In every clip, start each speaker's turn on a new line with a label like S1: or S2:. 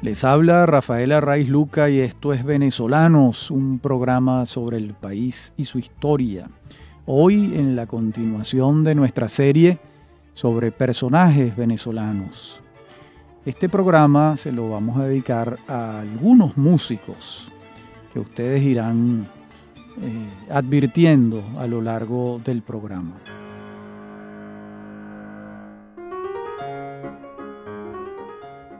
S1: Les habla Rafaela Raiz Luca y esto es Venezolanos, un programa sobre el país y su historia. Hoy en la continuación de nuestra serie sobre personajes venezolanos. Este programa se lo vamos a dedicar a algunos músicos que ustedes irán eh, advirtiendo a lo largo del programa.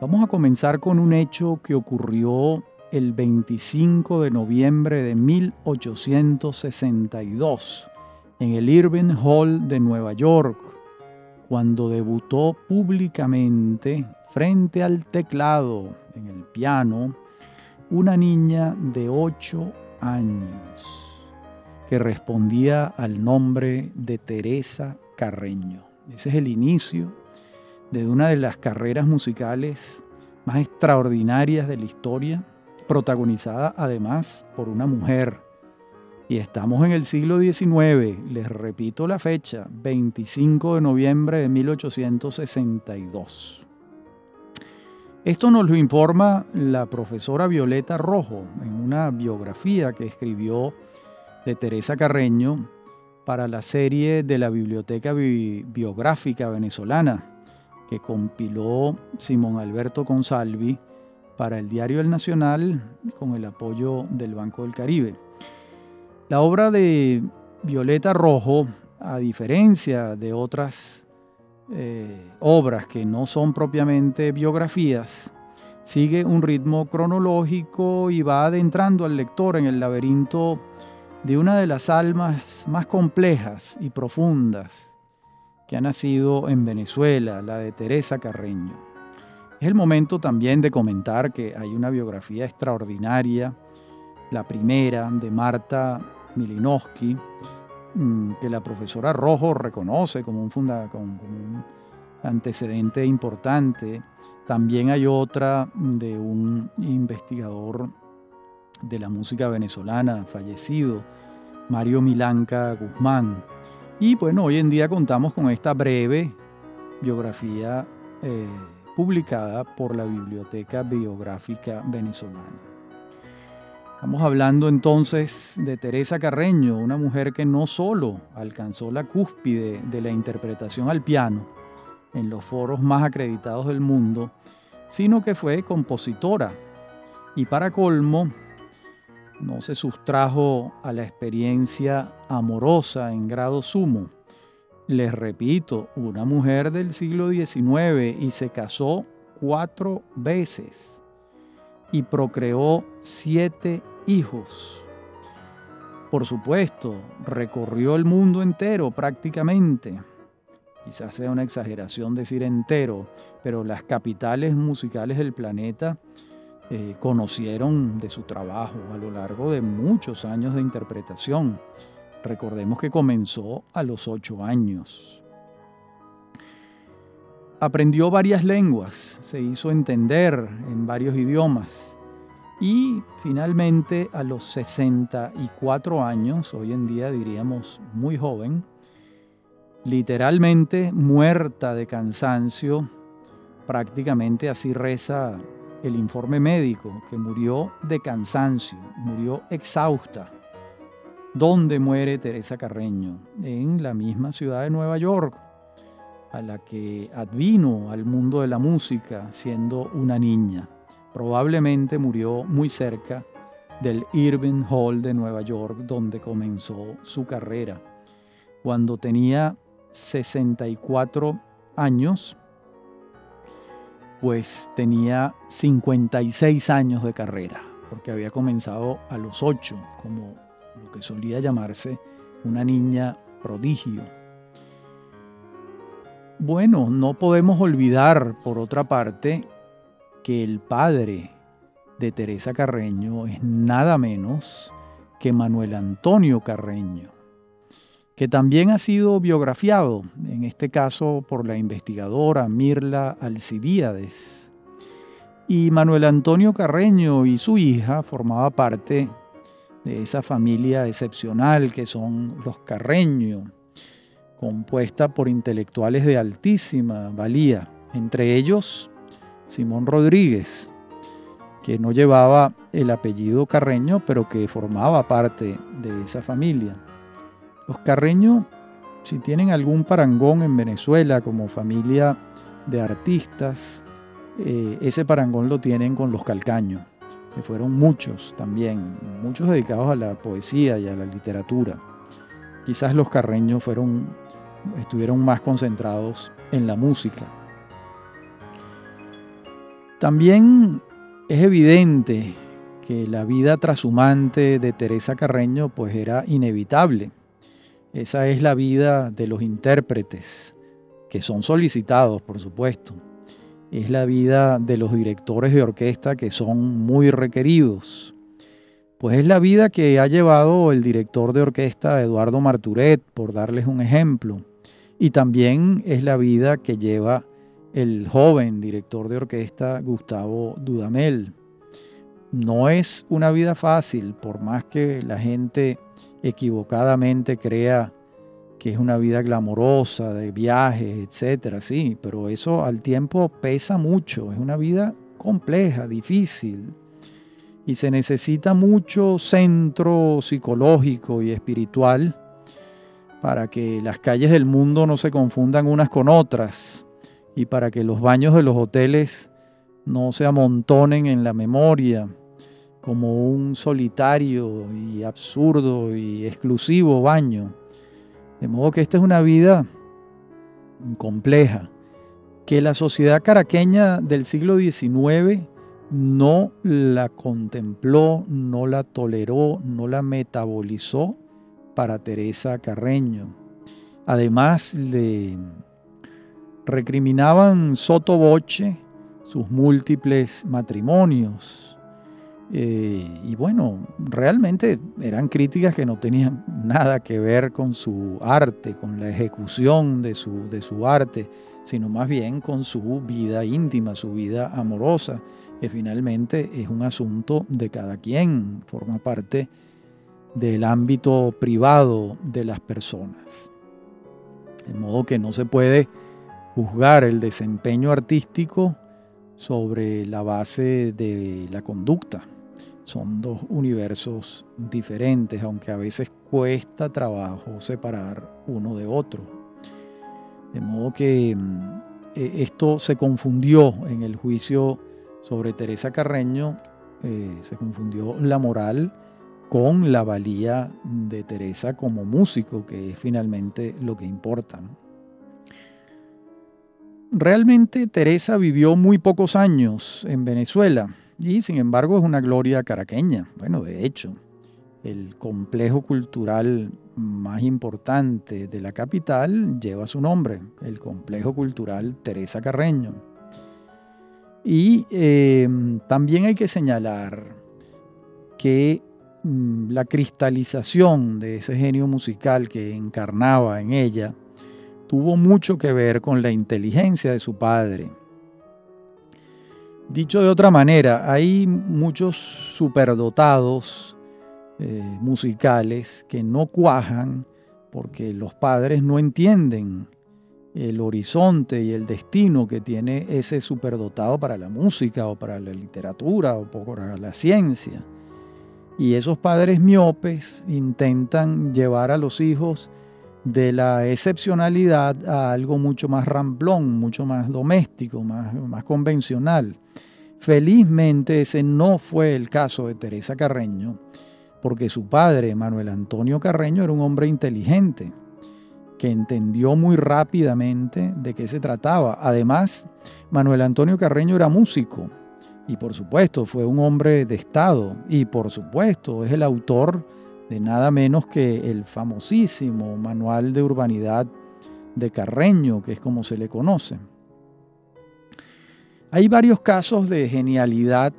S1: Vamos a comenzar con un hecho que ocurrió el 25 de noviembre de 1862 en el Irving Hall de Nueva York, cuando debutó públicamente frente al teclado en el piano una niña de 8 años que respondía al nombre de Teresa Carreño. Ese es el inicio de una de las carreras musicales más extraordinarias de la historia, protagonizada además por una mujer. Y estamos en el siglo XIX, les repito la fecha, 25 de noviembre de 1862. Esto nos lo informa la profesora Violeta Rojo en una biografía que escribió de Teresa Carreño para la serie de la Biblioteca Biográfica Venezolana, que compiló Simón Alberto Consalvi para el diario El Nacional con el apoyo del Banco del Caribe. La obra de Violeta Rojo, a diferencia de otras eh, obras que no son propiamente biografías, sigue un ritmo cronológico y va adentrando al lector en el laberinto de una de las almas más complejas y profundas que ha nacido en Venezuela, la de Teresa Carreño. Es el momento también de comentar que hay una biografía extraordinaria, la primera de Marta Milinowski, mm, que la profesora Rojo reconoce como un, como un antecedente importante. También hay otra de un investigador de la música venezolana fallecido, Mario Milanca Guzmán, y bueno, hoy en día contamos con esta breve biografía eh, publicada por la Biblioteca Biográfica Venezolana. Estamos hablando entonces de Teresa Carreño, una mujer que no solo alcanzó la cúspide de la interpretación al piano en los foros más acreditados del mundo, sino que fue compositora y para colmo no se sustrajo a la experiencia amorosa en grado sumo. Les repito, una mujer del siglo XIX y se casó cuatro veces y procreó siete hijos. Por supuesto, recorrió el mundo entero prácticamente. Quizás sea una exageración decir entero, pero las capitales musicales del planeta eh, conocieron de su trabajo a lo largo de muchos años de interpretación. Recordemos que comenzó a los ocho años. Aprendió varias lenguas, se hizo entender en varios idiomas y finalmente a los 64 años, hoy en día diríamos muy joven, literalmente muerta de cansancio, prácticamente así reza el informe médico que murió de cansancio, murió exhausta. ¿Dónde muere Teresa Carreño? En la misma ciudad de Nueva York, a la que advino al mundo de la música siendo una niña. Probablemente murió muy cerca del Irving Hall de Nueva York, donde comenzó su carrera. Cuando tenía 64 años, pues tenía 56 años de carrera, porque había comenzado a los 8, como lo que solía llamarse una niña prodigio. Bueno, no podemos olvidar, por otra parte, que el padre de Teresa Carreño es nada menos que Manuel Antonio Carreño que también ha sido biografiado, en este caso por la investigadora Mirla Alcibíades. Y Manuel Antonio Carreño y su hija formaba parte de esa familia excepcional que son los Carreño, compuesta por intelectuales de altísima valía, entre ellos Simón Rodríguez, que no llevaba el apellido Carreño, pero que formaba parte de esa familia. Los Carreño, si tienen algún parangón en Venezuela como familia de artistas, eh, ese parangón lo tienen con los Calcaños, que fueron muchos también, muchos dedicados a la poesía y a la literatura. Quizás los Carreños fueron, estuvieron más concentrados en la música. También es evidente que la vida trashumante de Teresa Carreño pues era inevitable. Esa es la vida de los intérpretes, que son solicitados, por supuesto. Es la vida de los directores de orquesta, que son muy requeridos. Pues es la vida que ha llevado el director de orquesta Eduardo Marturet, por darles un ejemplo. Y también es la vida que lleva el joven director de orquesta Gustavo Dudamel. No es una vida fácil, por más que la gente equivocadamente crea que es una vida glamorosa, de viajes, etcétera, sí, pero eso al tiempo pesa mucho, es una vida compleja, difícil, y se necesita mucho centro psicológico y espiritual para que las calles del mundo no se confundan unas con otras y para que los baños de los hoteles no se amontonen en la memoria como un solitario y absurdo y exclusivo baño. De modo que esta es una vida compleja, que la sociedad caraqueña del siglo XIX no la contempló, no la toleró, no la metabolizó para Teresa Carreño. Además, le recriminaban soto voce sus múltiples matrimonios. Eh, y bueno, realmente eran críticas que no tenían nada que ver con su arte, con la ejecución de su, de su arte, sino más bien con su vida íntima, su vida amorosa, que finalmente es un asunto de cada quien, forma parte del ámbito privado de las personas. De modo que no se puede juzgar el desempeño artístico sobre la base de la conducta. Son dos universos diferentes, aunque a veces cuesta trabajo separar uno de otro. De modo que mm, e, esto se confundió en el juicio sobre Teresa Carreño, eh, se confundió la moral con la valía de Teresa como músico, que es finalmente lo que importa. Realmente Teresa vivió muy pocos años en Venezuela y sin embargo es una gloria caraqueña. Bueno, de hecho, el complejo cultural más importante de la capital lleva su nombre, el complejo cultural Teresa Carreño. Y em, también hay que señalar que mm, la cristalización de ese genio musical que encarnaba en ella, tuvo mucho que ver con la inteligencia de su padre. Dicho de otra manera, hay muchos superdotados eh, musicales que no cuajan porque los padres no entienden el horizonte y el destino que tiene ese superdotado para la música o para la literatura o para la ciencia. Y esos padres miopes intentan llevar a los hijos de la excepcionalidad a algo mucho más ramplón, mucho más doméstico, más, más convencional. Felizmente ese no fue el caso de Teresa Carreño, porque su padre, Manuel Antonio Carreño, era un hombre inteligente, que entendió muy rápidamente de qué se trataba. Además, Manuel Antonio Carreño era músico y por supuesto fue un hombre de Estado y por supuesto es el autor de nada menos que el famosísimo Manual de Urbanidad de Carreño, que es como se le conoce. Hay varios casos de genialidad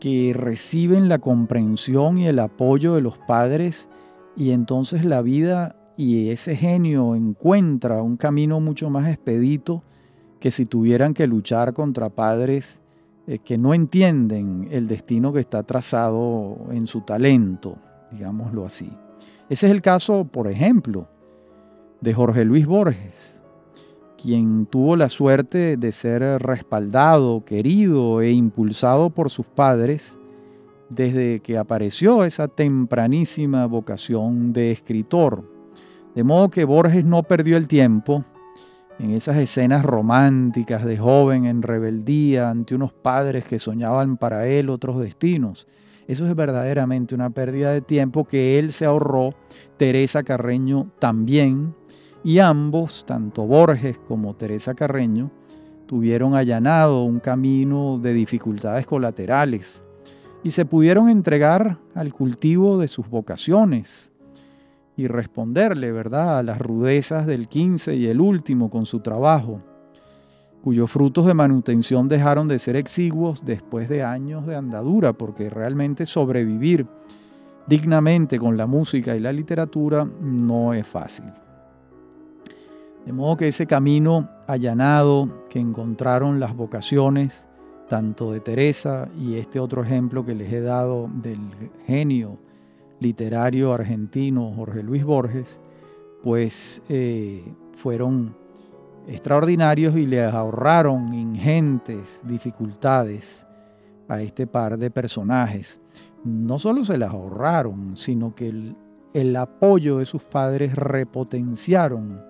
S1: que reciben la comprensión y el apoyo de los padres y entonces la vida y ese genio encuentra un camino mucho más expedito que si tuvieran que luchar contra padres eh, que no entienden el destino que está trazado en su talento digámoslo así. Ese es el caso, por ejemplo, de Jorge Luis Borges, quien tuvo la suerte de ser respaldado, querido e impulsado por sus padres desde que apareció esa tempranísima vocación de escritor. De modo que Borges no perdió el tiempo en esas escenas románticas de joven en rebeldía ante unos padres que soñaban para él otros destinos. Eso es verdaderamente una pérdida de tiempo que él se ahorró, Teresa Carreño también, y ambos, tanto Borges como Teresa Carreño, tuvieron allanado un camino de dificultades colaterales y se pudieron entregar al cultivo de sus vocaciones y responderle, ¿verdad?, a las rudezas del 15 y el último con su trabajo, cuyos frutos de manutención dejaron de ser exiguos después de años de andadura, porque realmente sobrevivir dignamente con la música y la literatura no es fácil. De modo que ese camino allanado que encontraron las vocaciones, tanto de Teresa y este otro ejemplo que les he dado del genio literario argentino Jorge Luis Borges, pues eh, fueron extraordinarios y le ahorraron ingentes dificultades a este par de personajes. No solo se las ahorraron, sino que el, el apoyo de sus padres repotenciaron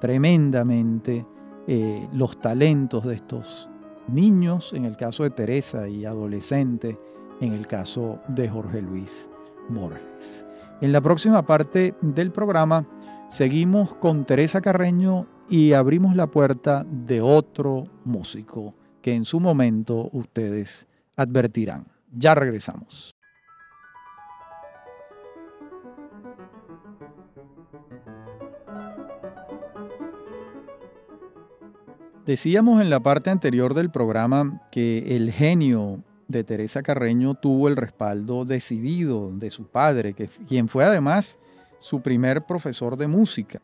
S1: tremendamente eh, los talentos de estos niños, en el caso de Teresa, y adolescente, en el caso de Jorge Luis Borges. En la próxima parte del programa seguimos con Teresa Carreño y abrimos la puerta de otro músico que en su momento ustedes advertirán. Ya regresamos. Decíamos en la parte anterior del programa que el genio de Teresa Carreño tuvo el respaldo decidido de su padre, que, quien fue además su primer profesor de música.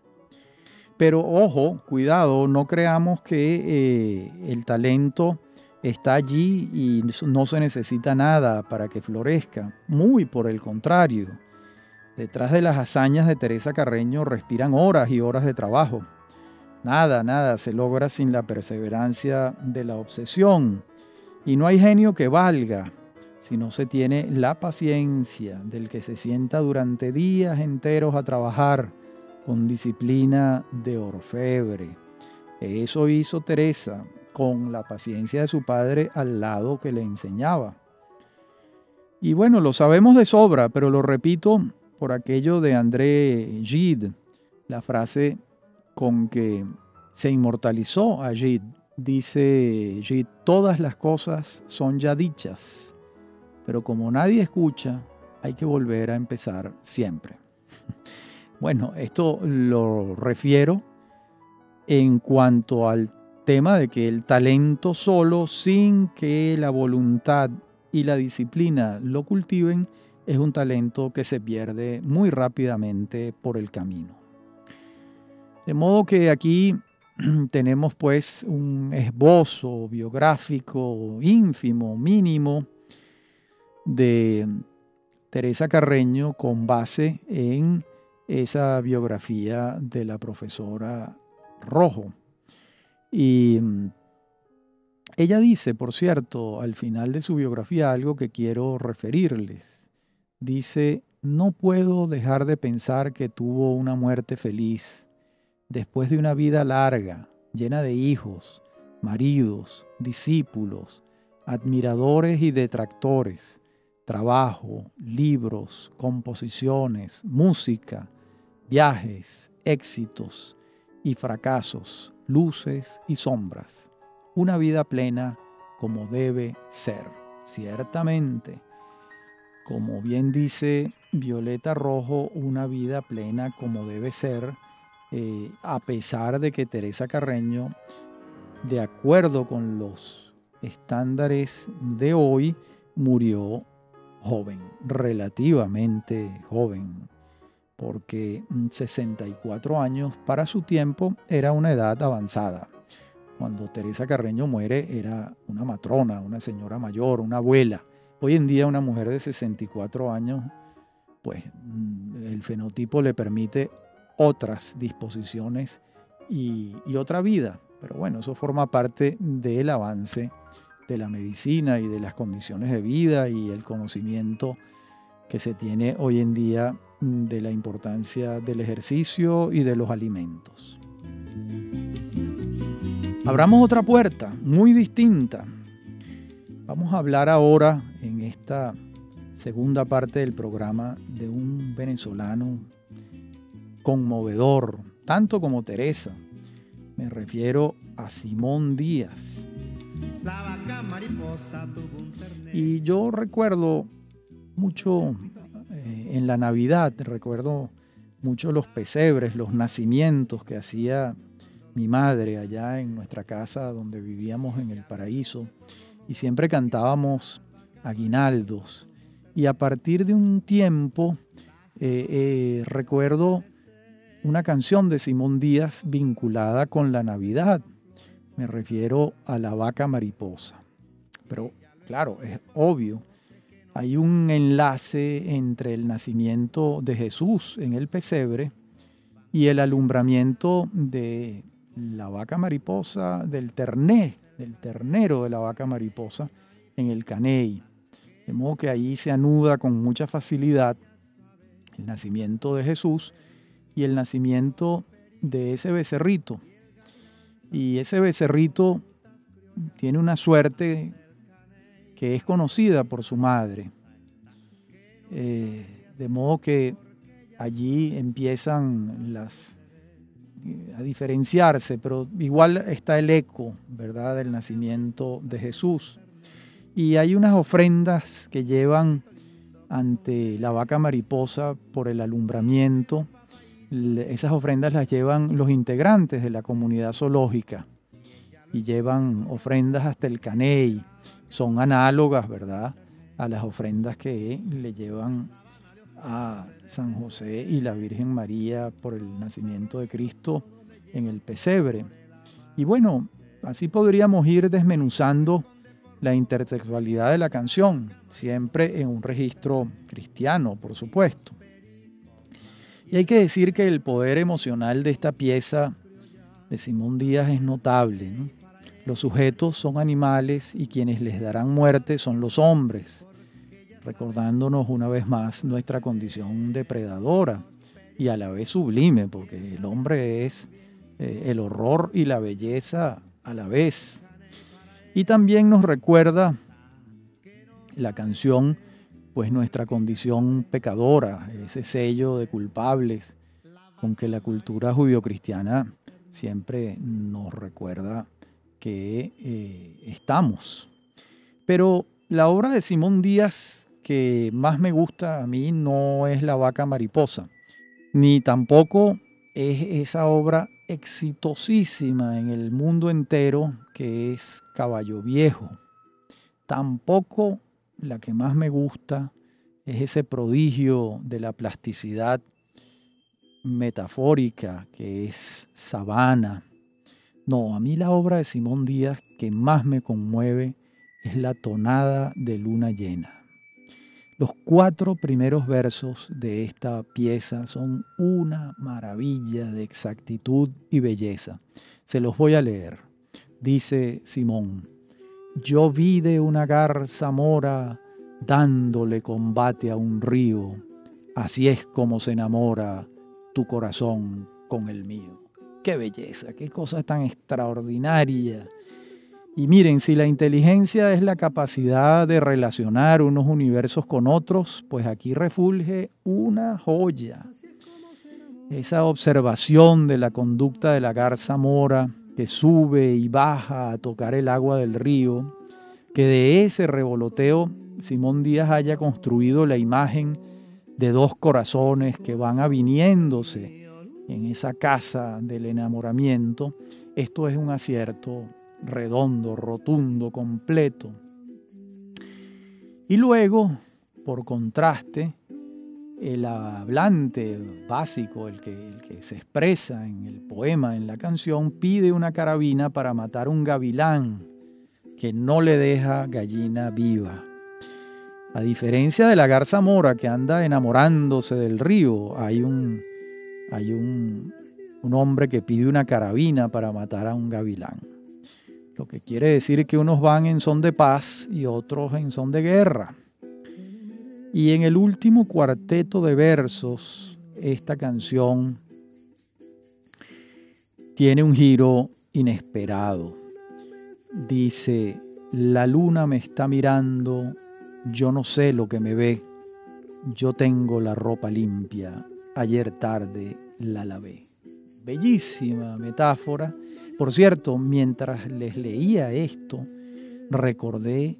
S1: Pero ojo, cuidado, no creamos que eh, el talento está allí y no se necesita nada para que florezca. Muy por el contrario. Detrás de las hazañas de Teresa Carreño respiran horas y horas de trabajo. Nada, nada se logra sin la perseverancia de la obsesión. Y no hay genio que valga si no se tiene la paciencia del que se sienta durante días enteros a trabajar con disciplina de orfebre. Eso hizo Teresa con la paciencia de su padre al lado que le enseñaba. Y bueno, lo sabemos de sobra, pero lo repito por aquello de André Gide, la frase con que se inmortalizó allí. Dice allí, todas las cosas son ya dichas, pero como nadie escucha, hay que volver a empezar siempre. Bueno, esto lo refiero en cuanto al tema de que el talento solo, sin que la voluntad y la disciplina lo cultiven, es un talento que se pierde muy rápidamente por el camino. De modo que aquí tenemos pues un esbozo biográfico ínfimo, mínimo, de Teresa Carreño con base en esa biografía de la profesora Rojo. Y mm, ella dice, por cierto, al final de su biografía algo que quiero referirles. Dice, no puedo dejar de pensar que tuvo una muerte feliz después de una vida larga, llena de hijos, maridos, discípulos, admiradores y detractores, trabajo, libros, composiciones, música, viajes, éxitos y fracasos, luces y sombras. Una vida plena como debe ser, ciertamente. Como bien dice Violeta Rojo, una vida plena como debe ser eh, a pesar de que Teresa Carreño, de acuerdo con los estándares de hoy, murió joven, relativamente joven, porque 64 años para su tiempo era una edad avanzada. Cuando Teresa Carreño muere era una matrona, una señora mayor, una abuela. Hoy en día una mujer de 64 años, pues mm, el fenotipo le permite otras disposiciones y, otra vida. Pero bueno, eso forma parte del avance de la medicina y de las condiciones de vida y el conocimiento que se tiene hoy en día de la importancia del ejercicio y de los alimentos. Abramos otra puerta muy distinta. Vamos a hablar ahora en esta segunda parte del programa de un venezolano conmovedor, tanto como Teresa. Me refiero a Simón Díaz. Y yo recuerdo mucho eh, en la Navidad, recuerdo mucho los pesebres, los nacimientos que hacía mi madre allá en nuestra casa donde vivíamos en el paraíso y siempre cantábamos aguinaldos. Y a partir de un tiempo eh, eh, recuerdo una canción de Simón Díaz vinculada con la Navidad. Me refiero a la vaca mariposa. Pero claro, es obvio, hay un enlace entre el nacimiento de Jesús en el pesebre y el alumbramiento de la vaca mariposa, del terné, del ternero de la vaca mariposa en el caney. De modo que ahí se anuda con mucha facilidad el nacimiento de Jesús y el nacimiento de ese becerrito. Y ese becerrito tiene una suerte que es conocida por su madre. Eh, de modo que allí empiezan las a diferenciarse, pero igual está el eco, ¿verdad?, del nacimiento de Jesús. Y hay unas ofrendas que llevan ante la vaca mariposa por el alumbramiento esas ofrendas las llevan los integrantes de la comunidad zoológica y llevan ofrendas hasta el caney. Son análogas, ¿verdad?, a las ofrendas que le llevan a San José y la Virgen María por el nacimiento de Cristo en el pesebre. Y bueno, así podríamos ir desmenuzando la intersexualidad de la canción, siempre en un registro cristiano, por supuesto. Y hay que decir que el poder emocional de esta pieza de Simón Díaz es notable. Los sujetos son animales y quienes les darán muerte son los hombres, recordándonos una vez más nuestra condición depredadora y a la vez sublime, porque el hombre es eh, el horror y la belleza a la vez. Y también nos recuerda la canción pues nuestra condición pecadora, ese sello de culpables con que la cultura judio-cristiana siempre nos recuerda que eh, estamos. Pero la obra de Simón Díaz que más me gusta a mí no es La vaca mariposa, ni tampoco es esa obra exitosísima en el mundo entero que es Caballo Viejo. Tampoco la que más me gusta es ese prodigio de la plasticidad metafórica que es Sabana. No, a mí la obra de Simón Díaz que más me conmueve es la tonada de luna llena. Los cuatro primeros versos de esta pieza son una maravilla de exactitud y belleza. Se los voy a leer. Dice Simón, yo vi de una garza mora dándole combate a un río. Así es como se enamora tu corazón con el mío. Qué belleza, qué cosa tan extraordinaria. Y miren, si la inteligencia es la capacidad de relacionar unos universos con otros, pues aquí refulge una joya. Esa observación de la conducta de la garza mora, que sube y baja a tocar el agua del río, que de ese revoloteo Simón Díaz haya construido la imagen de dos corazones que van aviniéndose en esa casa del enamoramiento, esto es un acierto redondo, rotundo, completo. Y luego, por contraste, el hablante básico, el que, se expresa en el poema, en la canción, pide una carabina para matar un gavilán que no le deja gallina viva. A diferencia de la garza mora que anda enamorándose del río, hay un, hay un un hombre que pide una carabina para matar a un gavilán. Lo que quiere decir que unos van en son de paz y otros en son de guerra. Y en el último cuarteto de versos, esta canción tiene un giro inesperado. Dice, la luna me está mirando, yo no sé lo que me ve, yo tengo la ropa limpia, ayer tarde la lavé. Bellísima metáfora. Por cierto, mientras les leía esto, recordé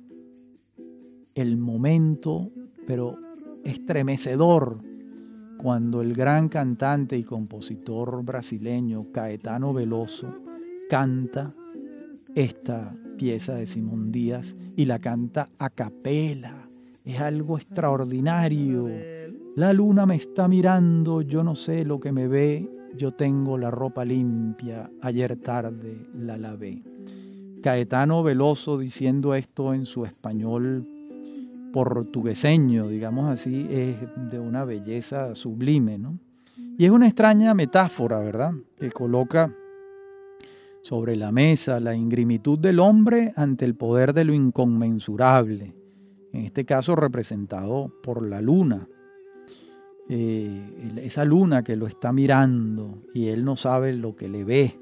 S1: el momento, pero estremecedor, cuando el gran cantante y compositor brasileño Caetano Veloso canta esta pieza de Simón Díaz y la canta a capela. Es algo extraordinario. La luna me está mirando, yo no sé lo que me ve, yo tengo la ropa limpia, ayer tarde la lavé. Caetano Veloso diciendo esto en su español portugueseño, digamos así, es de una belleza sublime, ¿no? Y es una extraña metáfora, ¿verdad? Que coloca sobre la mesa la ingrimitud del hombre ante el poder de lo inconmensurable, en este caso representado por la luna. Eh, esa luna que lo está mirando y él no sabe lo que le ve.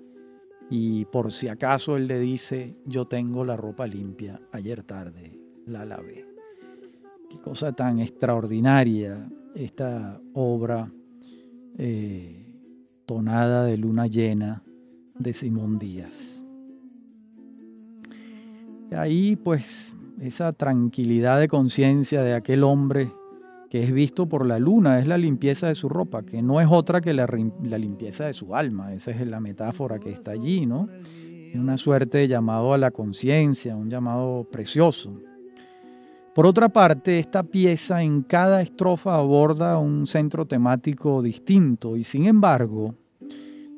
S1: Y por si acaso él le dice, yo tengo la ropa limpia, ayer tarde la lavé. Qué cosa tan extraordinaria esta obra eh, tonada de luna llena de Simón Díaz. Ahí pues esa tranquilidad de conciencia de aquel hombre que es visto por la luna, es la limpieza de su ropa, que no es otra que la, la limpieza de su alma. Esa es la metáfora que está allí, ¿no? Una suerte de llamado a la conciencia, un llamado precioso. Por otra parte, esta pieza en cada estrofa aborda un centro temático distinto y sin embargo,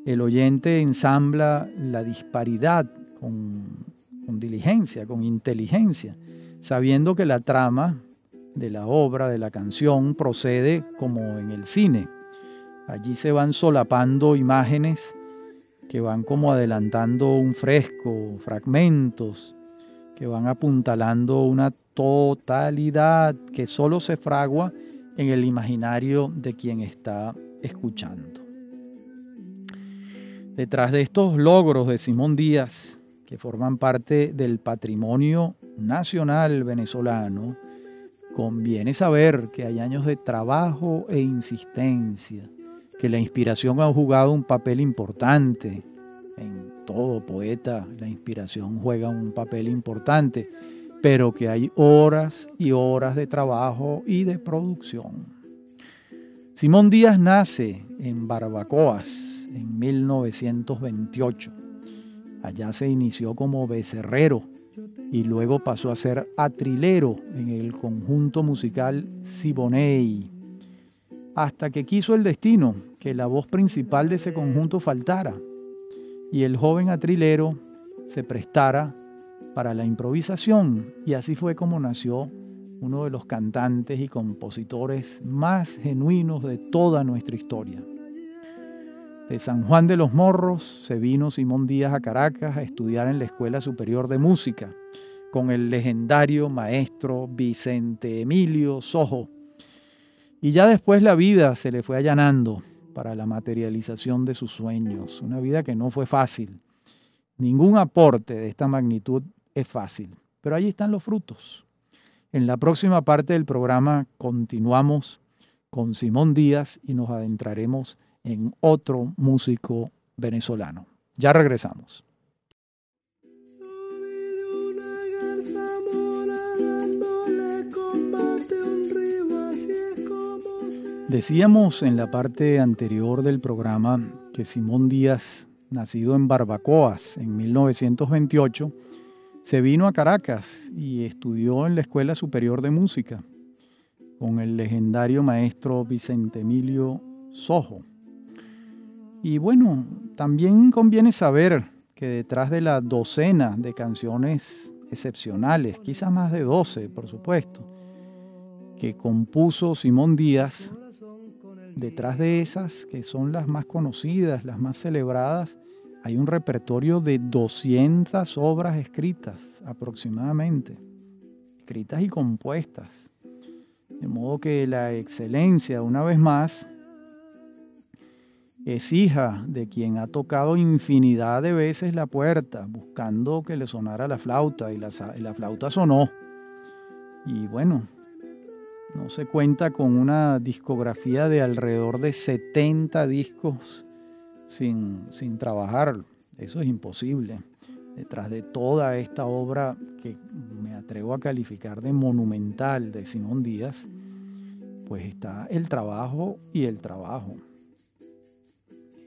S1: el oyente ensambla la disparidad con, diligencia, con inteligencia, sabiendo que la trama de la obra, de la canción, procede como en el cine. Allí se van solapando imágenes que van como adelantando un fresco, fragmentos, que van apuntalando una totalidad que solo se fragua en el imaginario de quien está escuchando. Detrás de estos logros de Simón Díaz, que forman parte del patrimonio nacional venezolano, conviene saber que hay años de trabajo e insistencia, que la inspiración ha jugado un papel importante. En todo poeta la inspiración juega un papel importante pero que hay horas y horas de trabajo y de producción. Simón Díaz nace en Barbacoas en 1928. Allá se inició como becerrero y luego pasó a ser atrilero en el conjunto musical Siboney, hasta que quiso el destino que la voz principal de ese conjunto faltara y el joven atrilero se prestara para la improvisación y así fue como nació uno de los cantantes y compositores más genuinos de toda nuestra historia. De San Juan de los Morros se vino Simón Díaz a Caracas a estudiar en la Escuela Superior de Música con el legendario maestro Vicente Emilio Sojo. Y ya después la vida se le fue allanando para la materialización de sus sueños, una vida que no fue fácil. Ningún aporte de esta magnitud es fácil, pero ahí están los frutos. En la próxima parte del programa continuamos con Simón Díaz y nos adentraremos en otro músico venezolano. Ya regresamos. Decíamos en la parte anterior del programa que Simón Díaz, nacido en Barbacoas en 1928, se vino a Caracas y estudió en la Escuela Superior de Música con el legendario maestro Vicente Emilio Sojo. Y bueno, también conviene saber que detrás de la docena de canciones excepcionales, quizás más de 12, por supuesto, que compuso Simón Díaz, detrás de esas, que son las más conocidas, las más celebradas, hay un repertorio de 200 obras escritas aproximadamente, escritas y compuestas. De modo que la excelencia, una vez más, es hija de quien ha tocado infinidad de veces la puerta buscando que le sonara la flauta y la, flauta sonó. Y bueno, no se cuenta con una discografía de alrededor de 70 discos sin, sin trabajar. Eso es imposible. Detrás de toda esta obra que me atrevo a calificar de monumental de Simón Díaz, pues está el trabajo y el trabajo.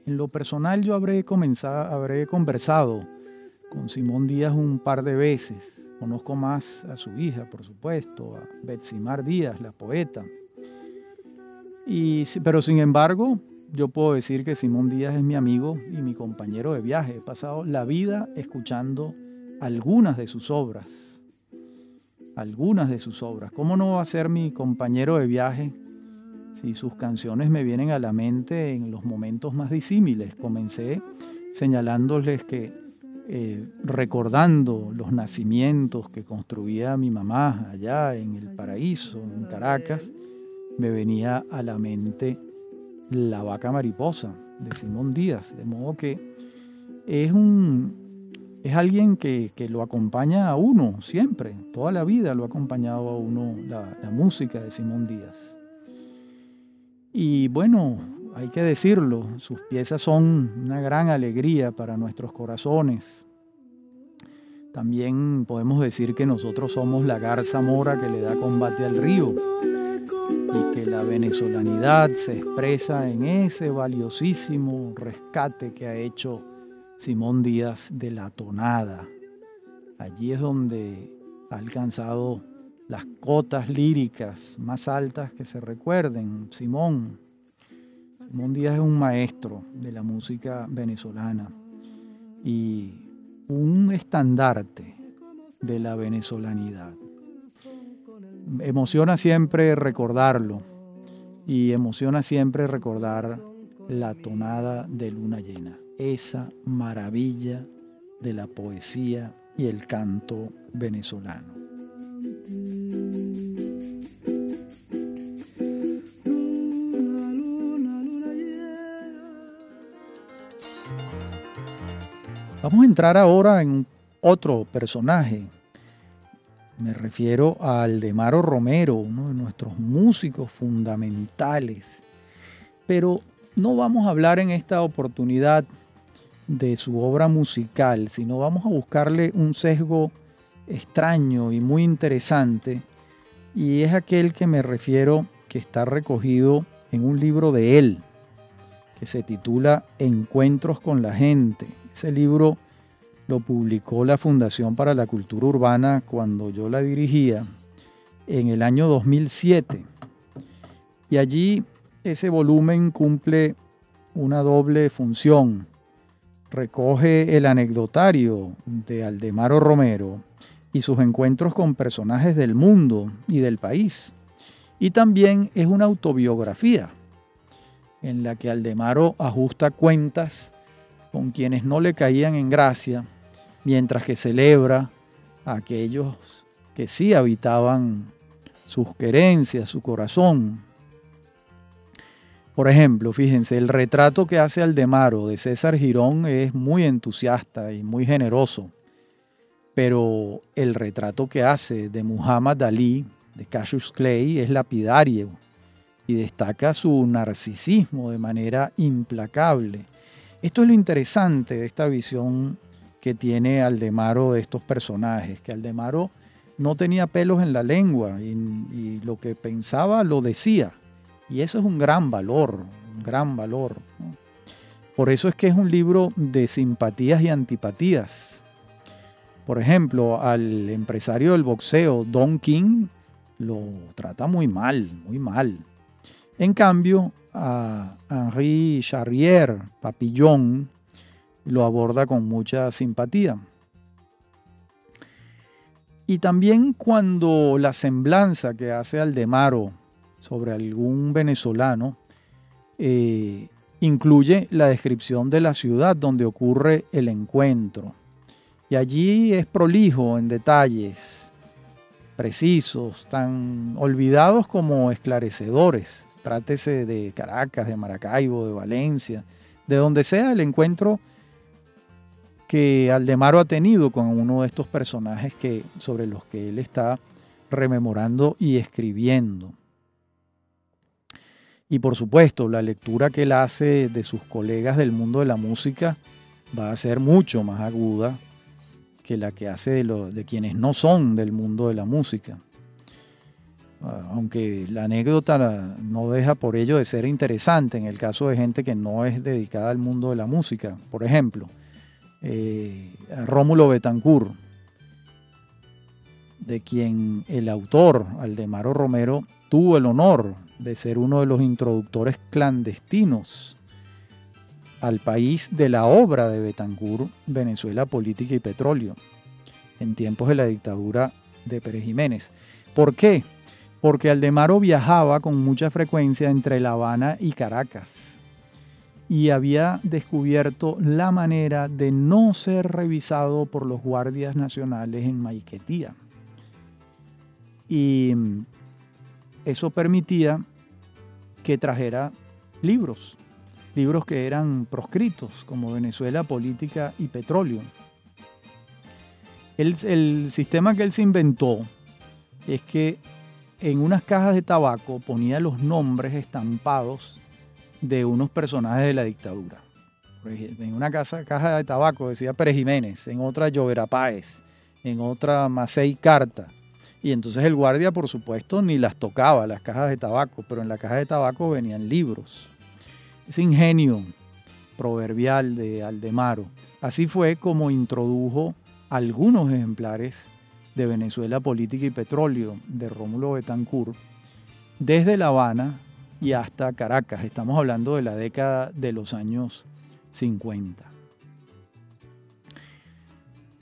S1: En lo personal yo habré, comenzado, habré conversado con Simón Díaz un par de veces. Conozco más a su hija, por supuesto, a Betsimar Díaz, la poeta. Y, pero sin embargo, yo puedo decir que Simón Díaz es mi amigo y mi compañero de viaje. He pasado la vida escuchando algunas de sus obras. Algunas de sus obras. ¿Cómo no va a ser mi compañero de viaje si sus canciones me vienen a la mente en los momentos más disímiles? Comencé señalándoles que eh, recordando los nacimientos que construía mi mamá allá en el paraíso, en Caracas, me venía a la mente la vaca mariposa de Simón Díaz, de modo que es un es alguien que, lo acompaña a uno siempre, toda la vida lo ha acompañado a uno la, la música de Simón Díaz. Y bueno, hay que decirlo, sus piezas son una gran alegría para nuestros corazones. También podemos decir que nosotros somos la garza mora que le da combate al río y que la venezolanidad se expresa en ese valiosísimo rescate que ha hecho Simón Díaz de la tonada. Allí es donde ha alcanzado las cotas líricas más altas que se recuerden. Simón, Simón Díaz es un maestro de la música venezolana y un estandarte de la venezolanidad emociona siempre recordarlo y emociona siempre recordar la tonada de luna llena, esa maravilla de la poesía y el canto venezolano. Vamos a entrar ahora en otro personaje me refiero a Aldemaro Romero, uno de nuestros músicos fundamentales. Pero no vamos a hablar en esta oportunidad de su obra musical, sino vamos a buscarle un sesgo extraño y muy interesante, y es aquel que me refiero que está recogido en un libro de él, que se titula Encuentros con la gente. Ese libro lo publicó la Fundación para la Cultura Urbana cuando yo la dirigía en el año 2007. Y allí ese volumen cumple una doble función. Recoge el anecdotario de Aldemaro Romero y sus encuentros con personajes del mundo y del país. Y también es una autobiografía en la que Aldemaro ajusta cuentas con quienes no le caían en gracia mientras que celebra a aquellos que sí habitaban sus querencias, su corazón. Por ejemplo, fíjense, el retrato que hace Aldemaro de César Girón es muy entusiasta y muy generoso, pero el retrato que hace de Muhammad Ali, de Cassius Clay, es lapidario y destaca su narcisismo de manera implacable. Esto es lo interesante de esta visión que tiene Aldemaro de estos personajes, que Aldemaro no tenía pelos en la lengua y, lo que pensaba lo decía. Y eso es un gran valor, un gran valor. Por eso es que es un libro de simpatías y antipatías. Por ejemplo, al empresario del boxeo, Don King, lo trata muy mal, muy mal. En cambio, a Henri Charrier, Papillon, lo aborda con mucha simpatía. Y también cuando la semblanza que hace Aldemaro sobre algún venezolano eh, incluye la descripción de la ciudad donde ocurre el encuentro. Y allí es prolijo en detalles precisos, tan olvidados como esclarecedores. Trátese de Caracas, de Maracaibo, de Valencia, de donde sea el encuentro que Aldemaro ha tenido con uno de estos personajes que, sobre los que él está rememorando y escribiendo. Y por supuesto, la lectura que él hace de sus colegas del mundo de la música va a ser mucho más aguda que la que hace de, de quienes no son del mundo de la música. Ah, aunque la anécdota no deja por ello de ser interesante en el caso de gente que no es dedicada al mundo de la música. Por ejemplo, eh, Rómulo Betancourt, de quien el autor, Aldemaro Romero, tuvo el honor de ser uno de los introductores clandestinos al país de la obra de Betancourt, Venezuela, Política y Petróleo, en tiempos de la dictadura de Pérez Jiménez. ¿Por qué? Porque Aldemaro viajaba con mucha frecuencia entre La Habana y Caracas y había descubierto la manera de no ser revisado por los guardias nacionales en Maiquetía. Y eso permitía que trajera libros, libros que eran proscritos, como Venezuela, Política y Petróleo. El, el sistema que él se inventó es que en unas cajas de tabaco ponía los nombres estampados de unos personajes de la dictadura. En una casa, caja de tabaco decía Pérez Jiménez, en otra Llovera Páez, en otra Macei Carta. Y entonces el guardia, por supuesto, ni las tocaba, las cajas de tabaco, pero en la caja de tabaco venían libros. Ese ingenio proverbial de Aldemaro. Así fue como introdujo algunos ejemplares de Venezuela Política y Petróleo de Rómulo Betancourt desde La Habana y hasta Caracas. Estamos hablando de la década de los años 50.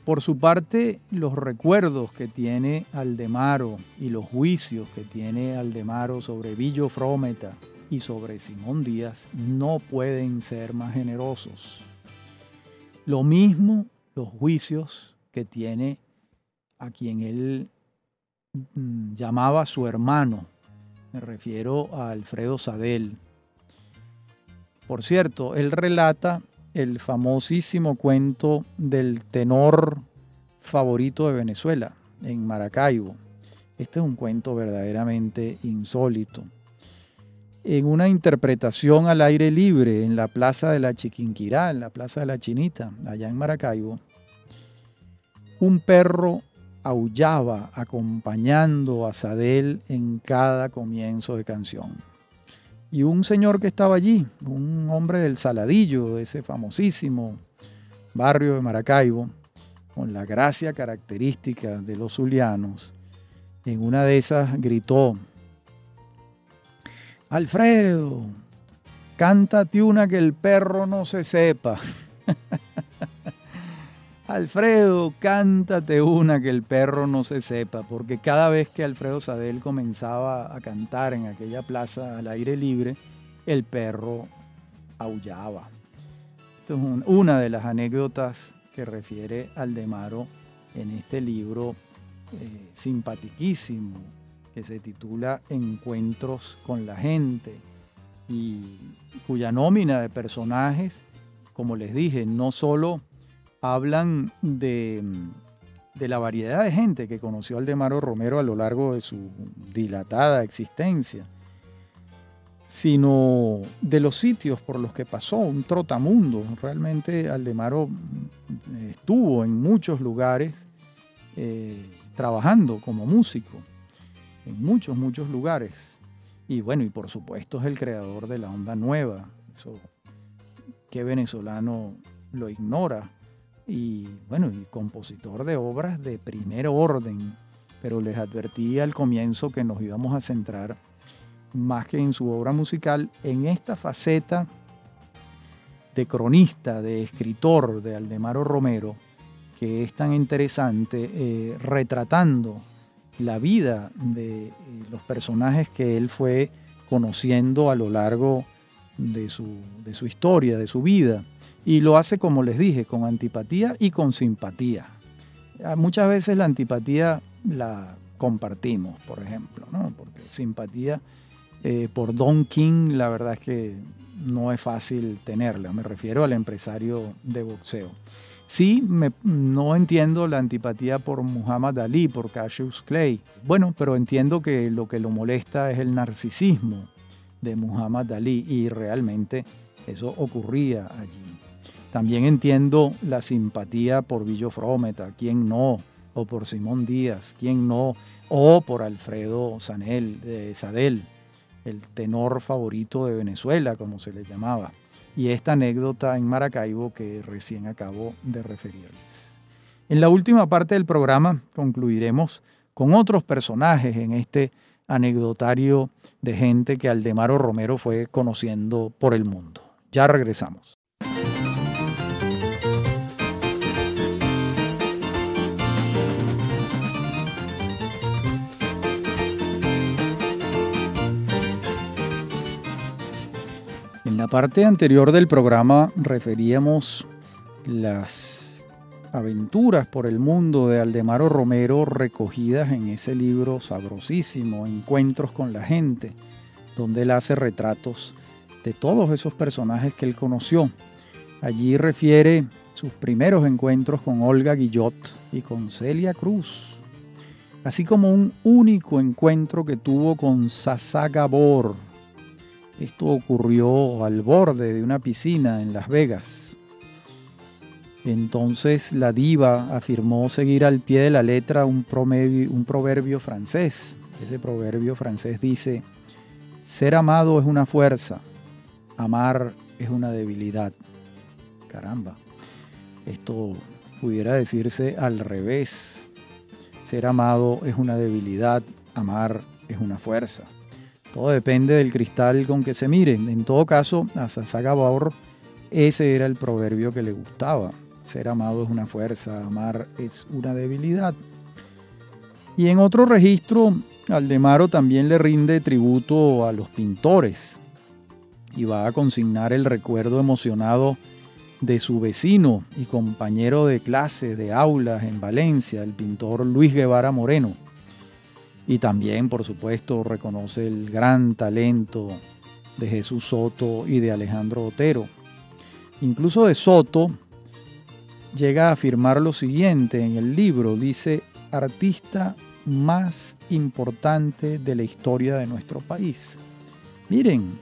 S1: Por su parte, los recuerdos que tiene Aldemaro y los juicios que tiene Aldemaro sobre Villo Frometa y sobre Simón Díaz no pueden ser más generosos. Lo mismo los juicios que tiene a quien él mm, llamaba su hermano, me refiero a Alfredo Sadel. Por cierto, él relata el famosísimo cuento del tenor favorito de Venezuela, en Maracaibo. Este es un cuento verdaderamente insólito. En una interpretación al aire libre en la Plaza de la Chiquinquirá, en la Plaza de la Chinita, allá en Maracaibo, un perro aullaba acompañando a Sadel en cada comienzo de canción. Y un señor que estaba allí, un hombre del Saladillo, de ese famosísimo barrio de Maracaibo, con la gracia característica de los zulianos, en una de esas gritó, Alfredo, cántate una que el perro no se sepa. Alfredo, cántate una que el perro no se sepa, porque cada vez que Alfredo Sadel comenzaba a cantar en aquella plaza al aire libre, el perro aullaba. Esto es una de las anécdotas que refiere Aldemaro en este libro eh, simpatiquísimo que se titula Encuentros con la gente y cuya nómina de personajes, como les dije, no solo hablan de, la variedad de gente que conoció Aldemaro Romero a lo largo de su dilatada existencia, sino de los sitios por los que pasó, un trotamundo. Realmente Aldemaro eh, estuvo en muchos lugares eh, trabajando como músico, en muchos, muchos lugares. Y bueno, y por supuesto es el creador de la onda nueva. Eso, ¿qué venezolano lo ignora? Y bueno, y compositor de obras de primer orden, pero les advertí al comienzo que nos íbamos a centrar más que en su obra musical en esta faceta de cronista, de escritor de Aldemaro Romero, que es tan interesante, eh, retratando la vida de eh, los personajes que él fue conociendo a lo largo de su, de su historia, de su vida. Y lo hace, como les dije, con antipatía y con simpatía. Ah, muchas veces la antipatía la compartimos, por ejemplo, ¿no? porque simpatía eh, por Don King, la verdad es que no es fácil tenerla. Me refiero al empresario de boxeo. Sí, no entiendo la antipatía por Muhammad Ali, por Cassius Clay. Bueno, pero entiendo que lo que lo molesta es el narcisismo de Muhammad Ali y realmente eso ocurría allí. También entiendo la simpatía por Villo Frometa, quién no, o por Simón Díaz, quién no, o por Alfredo Sanel, de Sadel, el tenor favorito de Venezuela, como se le llamaba y esta anécdota en Maracaibo que recién acabo de referirles. En la última parte del programa concluiremos con otros personajes en este anecdotario de gente que Aldemaro Romero fue conociendo por el mundo. Ya regresamos. Parte anterior del programa referíamos las aventuras por el mundo de Aldemaro Romero recogidas en ese libro sabrosísimo, Encuentros con la gente, donde él hace retratos de todos esos personajes que él conoció. Allí refiere sus primeros encuentros con Olga Guillot y con Celia Cruz, así como un único encuentro que tuvo con Sasa Gabor, esto ocurrió al borde de una piscina en Las Vegas. Entonces la diva afirmó seguir al pie de la letra un, proverbio francés. Ese proverbio francés dice, ser amado es una fuerza, amar es una debilidad. Caramba, esto pudiera decirse al revés. Ser amado es una debilidad, amar es una fuerza. Todo depende del cristal con que se miren. En todo caso, a Sasagabor ese era el proverbio que le gustaba. Ser amado es una fuerza, amar es una debilidad. Y en otro registro, Aldemaro también le rinde tributo a los pintores y va a consignar el recuerdo emocionado de su vecino y compañero de clase de aulas en Valencia, el pintor Luis Guevara Moreno y también, por supuesto, reconoce el gran talento de Jesús Soto y de Alejandro Otero. Incluso de Soto llega a afirmar lo siguiente en el libro, dice, artista más importante de la historia de nuestro país. Miren,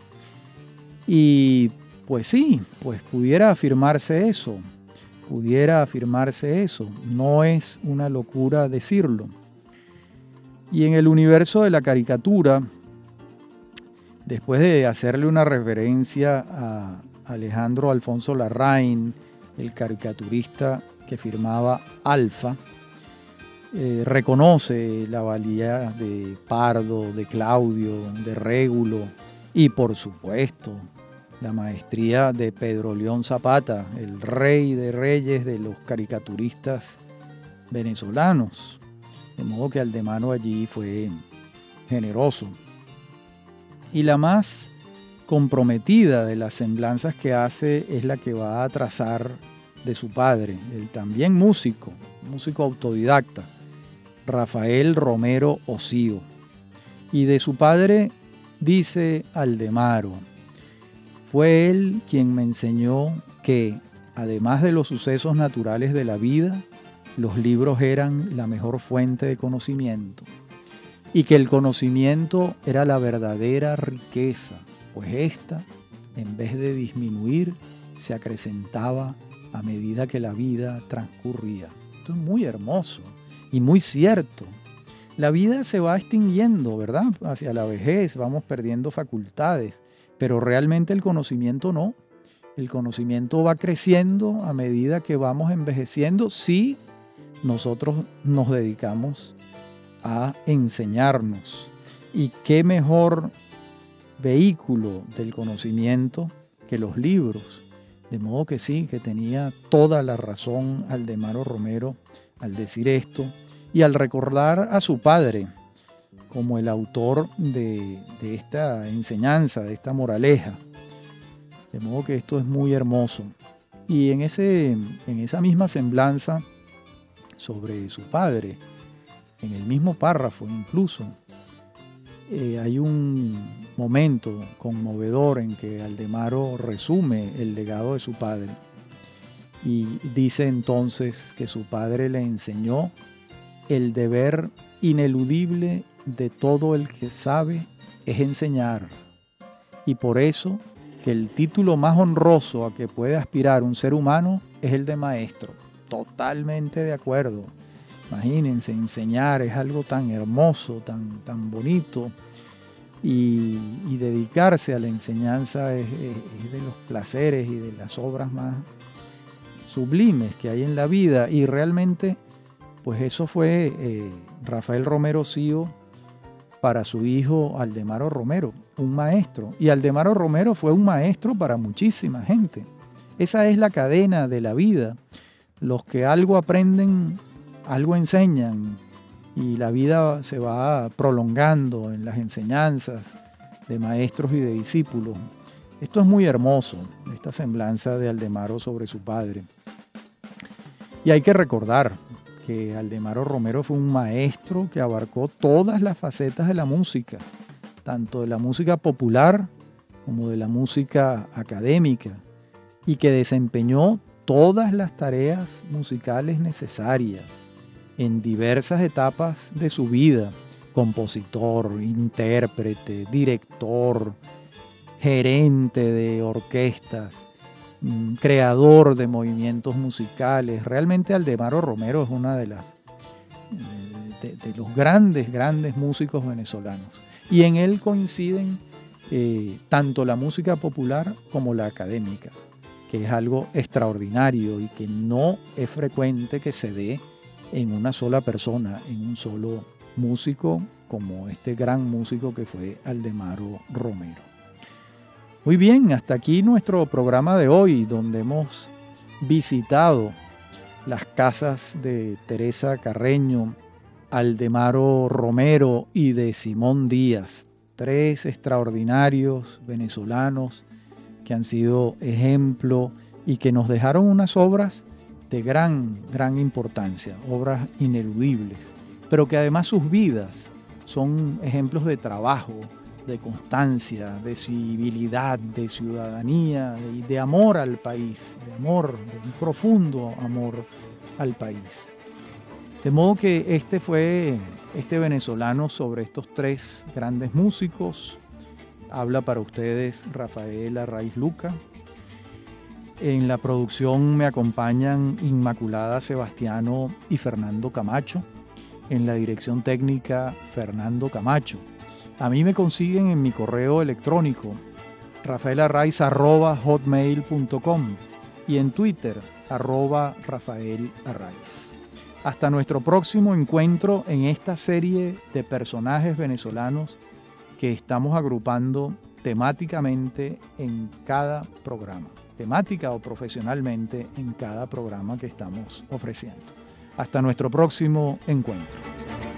S1: y pues sí, pues pudiera afirmarse eso, pudiera afirmarse eso, no es una locura decirlo. Y en el universo de la caricatura, después de hacerle una referencia a Alejandro Alfonso Larraín, el caricaturista que firmaba Alfa, eh, reconoce la valía de Pardo, de Claudio, de Régulo y por supuesto la maestría de Pedro León Zapata, el rey de reyes de los caricaturistas venezolanos. De modo que Aldemano allí fue generoso. Y la más comprometida de las semblanzas que hace es la que va a trazar de su padre, el también músico, músico autodidacta, Rafael Romero Osío. Y de su padre dice Aldemaro, fue él quien me enseñó que, además de los sucesos naturales de la vida, los libros eran la mejor fuente de conocimiento y que el conocimiento era la verdadera riqueza, pues ésta, en vez de disminuir, se acrecentaba a medida que la vida transcurría. Esto es muy hermoso y muy cierto. La vida se va extinguiendo, ¿verdad? Hacia la vejez, vamos perdiendo facultades, pero realmente el conocimiento no. El conocimiento va creciendo a medida que vamos envejeciendo, sí, nosotros nos dedicamos a enseñarnos. Y qué mejor vehículo del conocimiento que los libros. De modo que sí, que tenía toda la razón Aldemaro Romero al decir esto y al recordar a su padre como el autor de, de esta enseñanza, de esta moraleja. De modo que esto es muy hermoso. Y en, ese, en esa misma semblanza sobre su padre, en el mismo párrafo incluso, eh, hay un momento conmovedor en que Aldemaro resume el legado de su padre y dice entonces que su padre le enseñó el deber ineludible de todo el que sabe es enseñar. Y por eso que el título más honroso a que puede aspirar un ser humano es el de maestro. Totalmente de acuerdo. Imagínense, enseñar es algo tan hermoso, tan, tan bonito. Y, dedicarse a la enseñanza es, de los placeres y de las obras más sublimes que hay en la vida. Y realmente, pues eso fue eh, Rafael Romero Sío para su hijo Aldemaro Romero, un maestro. Y Aldemaro Romero fue un maestro para muchísima gente. Esa es la cadena de la vida. Los que algo aprenden, algo enseñan. Y la vida se va prolongando en las enseñanzas de maestros y de discípulos. Esto es muy hermoso, esta semblanza de Aldemaro sobre su padre. Y hay que recordar, que Aldemaro Romero fue un maestro que abarcó todas las facetas de la música, tanto de la música popular como de la música académica, y que desempeñó todas las tareas musicales necesarias en diversas etapas de su vida, compositor, intérprete, director, gerente de orquestas, Mm, creador de movimientos musicales. Realmente Aldemaro Romero es una de las de, los grandes, grandes músicos venezolanos. Y en él coinciden eh, tanto la música popular como la académica, que es algo extraordinario y que no es frecuente que se dé en una sola persona, en un solo músico como este gran músico que fue Aldemaro Romero. Muy bien, hasta aquí nuestro programa de hoy, donde hemos visitado las casas de Teresa Carreño, Aldemaro Romero y de Simón Díaz, tres extraordinarios venezolanos que han sido ejemplo y que nos dejaron unas obras de gran, gran importancia, obras ineludibles, pero que además sus vidas son ejemplos de trabajo, de constancia, de civilidad, de ciudadanía y de, amor al país, de amor, de un profundo amor al país. De modo que este fue este venezolano sobre estos tres grandes músicos. Habla para ustedes Rafael Arraiz Luca. En la producción me acompañan Inmaculada Sebastiano y Fernando Camacho. En la dirección técnica Fernando Camacho. A mí me consiguen en mi correo electrónico rafaelarraiz.hotmail.com y en Twitter arroba Rafael Hasta nuestro próximo encuentro en esta serie de personajes venezolanos que estamos agrupando temáticamente en cada programa, temática o profesionalmente en cada programa que estamos ofreciendo. Hasta nuestro próximo encuentro.